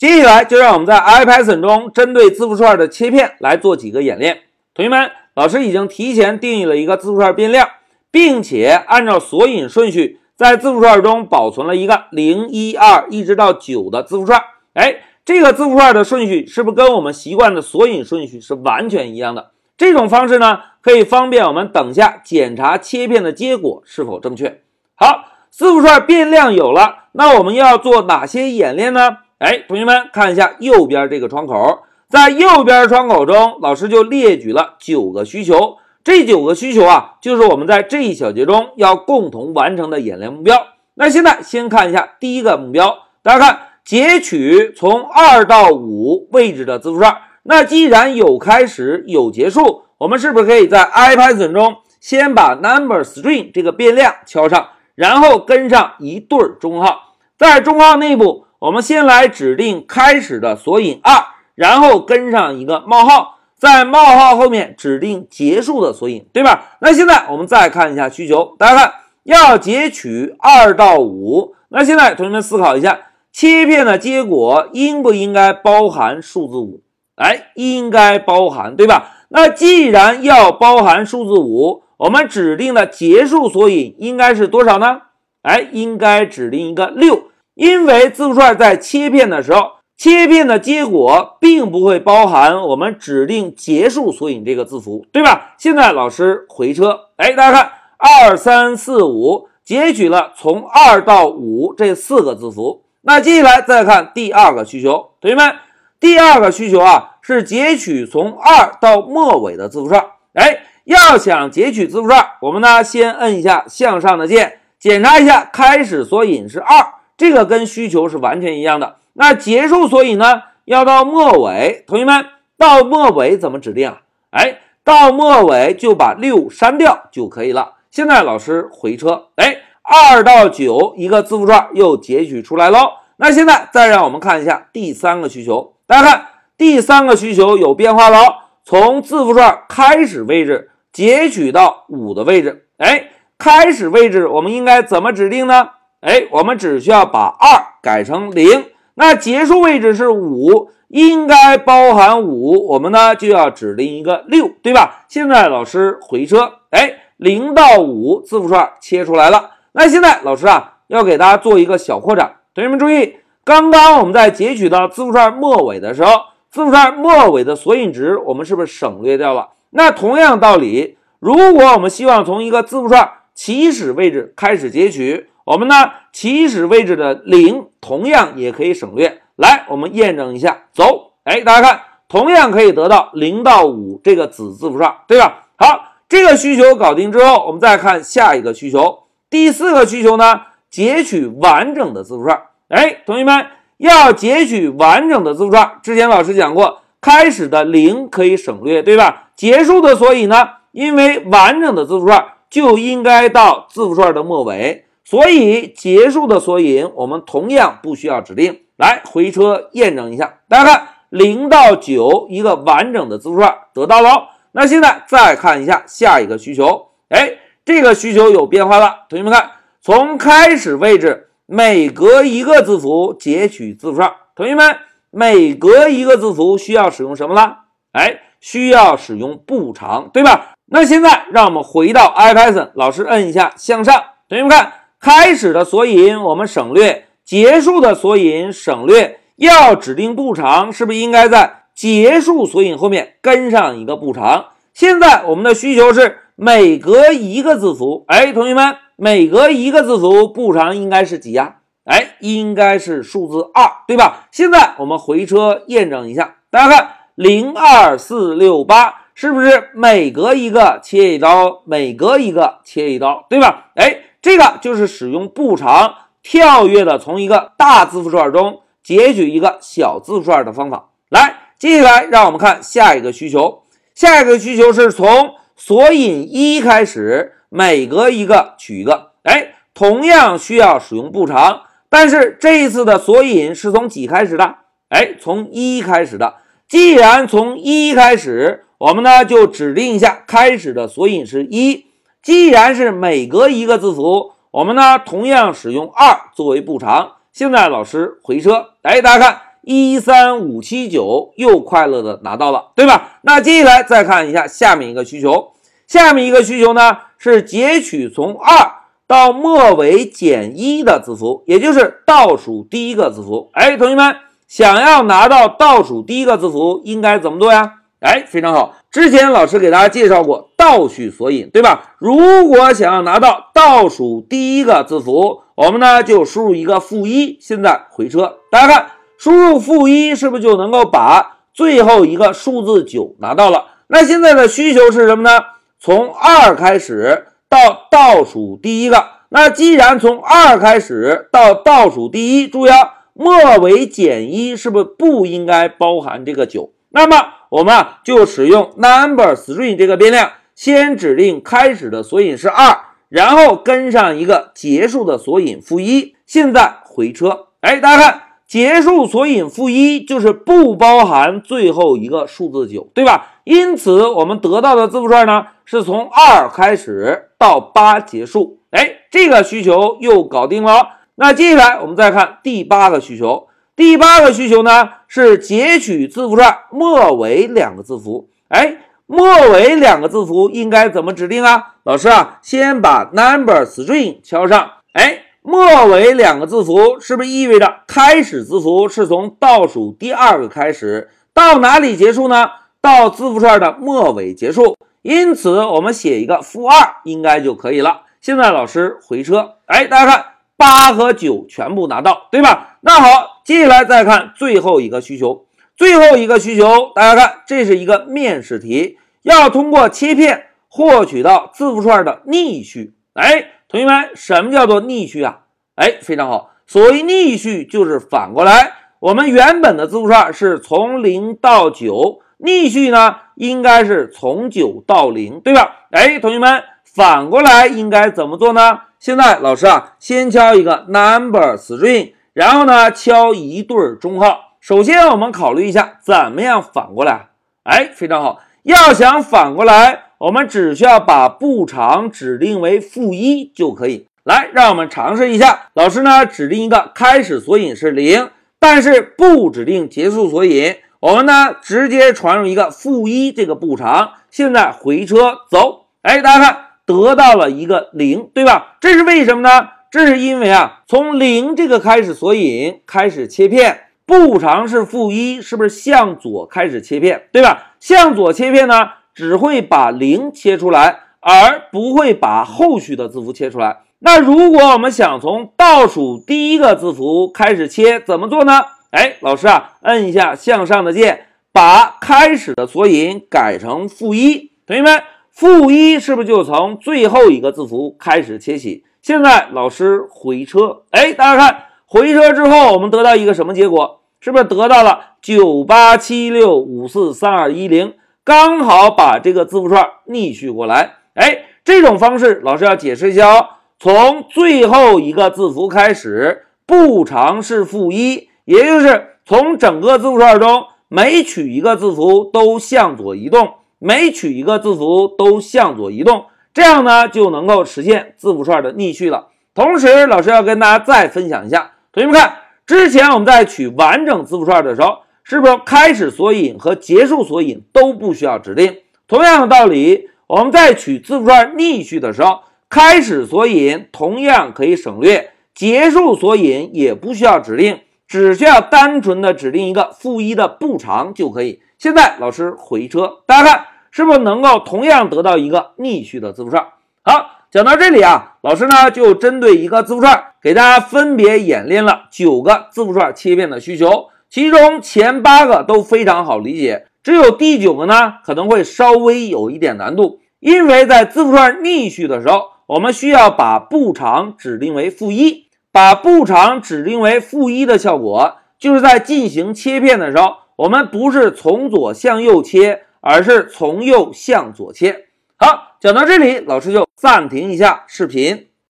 接下来就让我们在 IPython 中针对字符串的切片来做几个演练。同学们，老师已经提前定义了一个字符串变量，并且按照索引顺序在字符串中保存了一个零一二一直到九的字符串。哎，这个字符串的顺序是不是跟我们习惯的索引顺序是完全一样的？这种方式呢，可以方便我们等下检查切片的结果是否正确。好，字符串变量有了，那我们要做哪些演练呢？哎，同学们看一下右边这个窗口，在右边窗口中，老师就列举了九个需求。这九个需求啊，就是我们在这一小节中要共同完成的演练目标。那现在先看一下第一个目标，大家看，截取从二到五位置的字符串。那既然有开始有结束，我们是不是可以在 IPython 中先把 NumberString 这个变量敲上，然后跟上一对中号，在中号内部。我们先来指定开始的索引二，然后跟上一个冒号，在冒号后面指定结束的索引，对吧？那现在我们再看一下需求，大家看要截取二到五，那现在同学们思考一下，切片的结果应不应该包含数字五？哎，应该包含，对吧？那既然要包含数字五，我们指定的结束索引应该是多少呢？哎，应该指定一个六。因为字符串在切片的时候，切片的结果并不会包含我们指定结束索引这个字符，对吧？现在老师回车，哎，大家看，二三四五截取了从二到五这四个字符。那接下来再看第二个需求，同学们，第二个需求啊是截取从二到末尾的字符串。哎，要想截取字符串，我们呢先摁一下向上的键，检查一下开始索引是二。这个跟需求是完全一样的。那结束索引呢？要到末尾，同学们到末尾怎么指定啊？哎，到末尾就把六删掉就可以了。现在老师回车，哎，二到九一个字符串又截取出来喽。那现在再让我们看一下第三个需求，大家看第三个需求有变化喽，从字符串开始位置截取到五的位置。哎，开始位置我们应该怎么指定呢？哎，我们只需要把二改成零，那结束位置是五，应该包含五，我们呢就要指定一个六，对吧？现在老师回车，哎，零到五字符串切出来了。那现在老师啊要给大家做一个小扩展，同学们注意，刚刚我们在截取到字符串末尾的时候，字符串末尾的索引值我们是不是省略掉了？那同样道理，如果我们希望从一个字符串起始位置开始截取。我们呢，起始位置的零同样也可以省略。来，我们验证一下，走。哎，大家看，同样可以得到零到五这个子字符串，对吧？好，这个需求搞定之后，我们再看下一个需求。第四个需求呢，截取完整的字符串。哎，同学们要截取完整的字符串，之前老师讲过，开始的零可以省略，对吧？结束的所以呢，因为完整的字符串就应该到字符串的末尾。所以结束的索引我们同样不需要指定。来回车验证一下，大家看零到九一个完整的字符串得到了。那现在再看一下下一个需求，哎，这个需求有变化了。同学们看，从开始位置每隔一个字符截取字符串。同学们，每隔一个字符需要使用什么了？哎，需要使用步长，对吧？那现在让我们回到 IPython，老师摁一下向上，同学们看。开始的索引我们省略，结束的索引省略，要指定步长，是不是应该在结束索引后面跟上一个步长？现在我们的需求是每隔一个字符，哎，同学们，每隔一个字符步长应该是几呀？哎，应该是数字二，对吧？现在我们回车验证一下，大家看零二四六八是不是每隔一个切一刀，每隔一个切一刀，对吧？哎。这个就是使用步长跳跃的，从一个大字符串中截取一个小字符串的方法。来，接下来让我们看下一个需求。下一个需求是从索引一开始，每隔一个取一个。哎，同样需要使用步长，但是这一次的索引是从几开始的？哎，从一开始的。既然从一开始，我们呢就指定一下开始的索引是一。既然是每隔一个字符，我们呢同样使用二作为步长。现在老师回车，哎，大家看一三五七九又快乐的拿到了，对吧？那接下来再看一下下面一个需求，下面一个需求呢是截取从二到末尾减一的字符，也就是倒数第一个字符。哎，同学们想要拿到倒数第一个字符，应该怎么做呀？哎，非常好。之前老师给大家介绍过倒序索引，对吧？如果想要拿到倒数第一个字符，我们呢就输入一个负一。现在回车，大家看，输入负一是不是就能够把最后一个数字九拿到了？那现在的需求是什么呢？从二开始到倒数第一个。那既然从二开始到倒数第一，注意啊，末尾减一是不是不应该包含这个九？那么我们啊就使用 number string 这个变量，先指令开始的索引是二，然后跟上一个结束的索引负一。现在回车，哎，大家看，结束索引负一就是不包含最后一个数字九，对吧？因此我们得到的字符串呢是从二开始到八结束。哎，这个需求又搞定了。那接下来我们再看第八个需求。第八个需求呢是截取字符串末尾两个字符。哎，末尾两个字符应该怎么指定啊？老师啊，先把 number string 敲上。哎，末尾两个字符是不是意味着开始字符是从倒数第二个开始，到哪里结束呢？到字符串的末尾结束。因此我们写一个负二应该就可以了。现在老师回车，哎，大家看。八和九全部拿到，对吧？那好，接下来再看最后一个需求。最后一个需求，大家看，这是一个面试题，要通过切片获取到字符串的逆序。哎，同学们，什么叫做逆序啊？哎，非常好，所谓逆序就是反过来。我们原本的字符串是从零到九，逆序呢应该是从九到零，对吧？哎，同学们，反过来应该怎么做呢？现在老师啊，先敲一个 number string，然后呢敲一对中号。首先我们考虑一下怎么样反过来。哎，非常好。要想反过来，我们只需要把步长指定为负一就可以。来，让我们尝试一下。老师呢指定一个开始索引是零，但是不指定结束索引。我们呢直接传入一个负一这个步长。现在回车走。哎，大家看。得到了一个零，对吧？这是为什么呢？这是因为啊，从零这个开始索引开始切片，步长是负一，是不是向左开始切片，对吧？向左切片呢，只会把零切出来，而不会把后续的字符切出来。那如果我们想从倒数第一个字符开始切，怎么做呢？哎，老师啊，摁一下向上的键，把开始的索引改成负一，同学们。负一是不是就从最后一个字符开始切起？现在老师回车，哎，大家看回车之后，我们得到一个什么结果？是不是得到了九八七六五四三二一零？刚好把这个字符串逆序过来。哎，这种方式老师要解释一下哦。从最后一个字符开始，步长是负一，也就是从整个字符串中每取一个字符都向左移动。每取一个字符都向左移动，这样呢就能够实现字符串的逆序了。同时，老师要跟大家再分享一下，同学们看，之前我们在取完整字符串的时候，是不是开始索引和结束索引都不需要指定？同样的道理，我们在取字符串逆序的时候，开始索引同样可以省略，结束索引也不需要指定，只需要单纯的指定一个负一的步长就可以。现在老师回车，大家看是不是能够同样得到一个逆序的字符串？好，讲到这里啊，老师呢就针对一个字符串，给大家分别演练了九个字符串切片的需求，其中前八个都非常好理解，只有第九个呢可能会稍微有一点难度，因为在字符串逆序的时候，我们需要把步长指定为负一，把步长指定为负一的效果，就是在进行切片的时候。我们不是从左向右切，而是从右向左切。好，讲到这里，老师就暂停一下视频。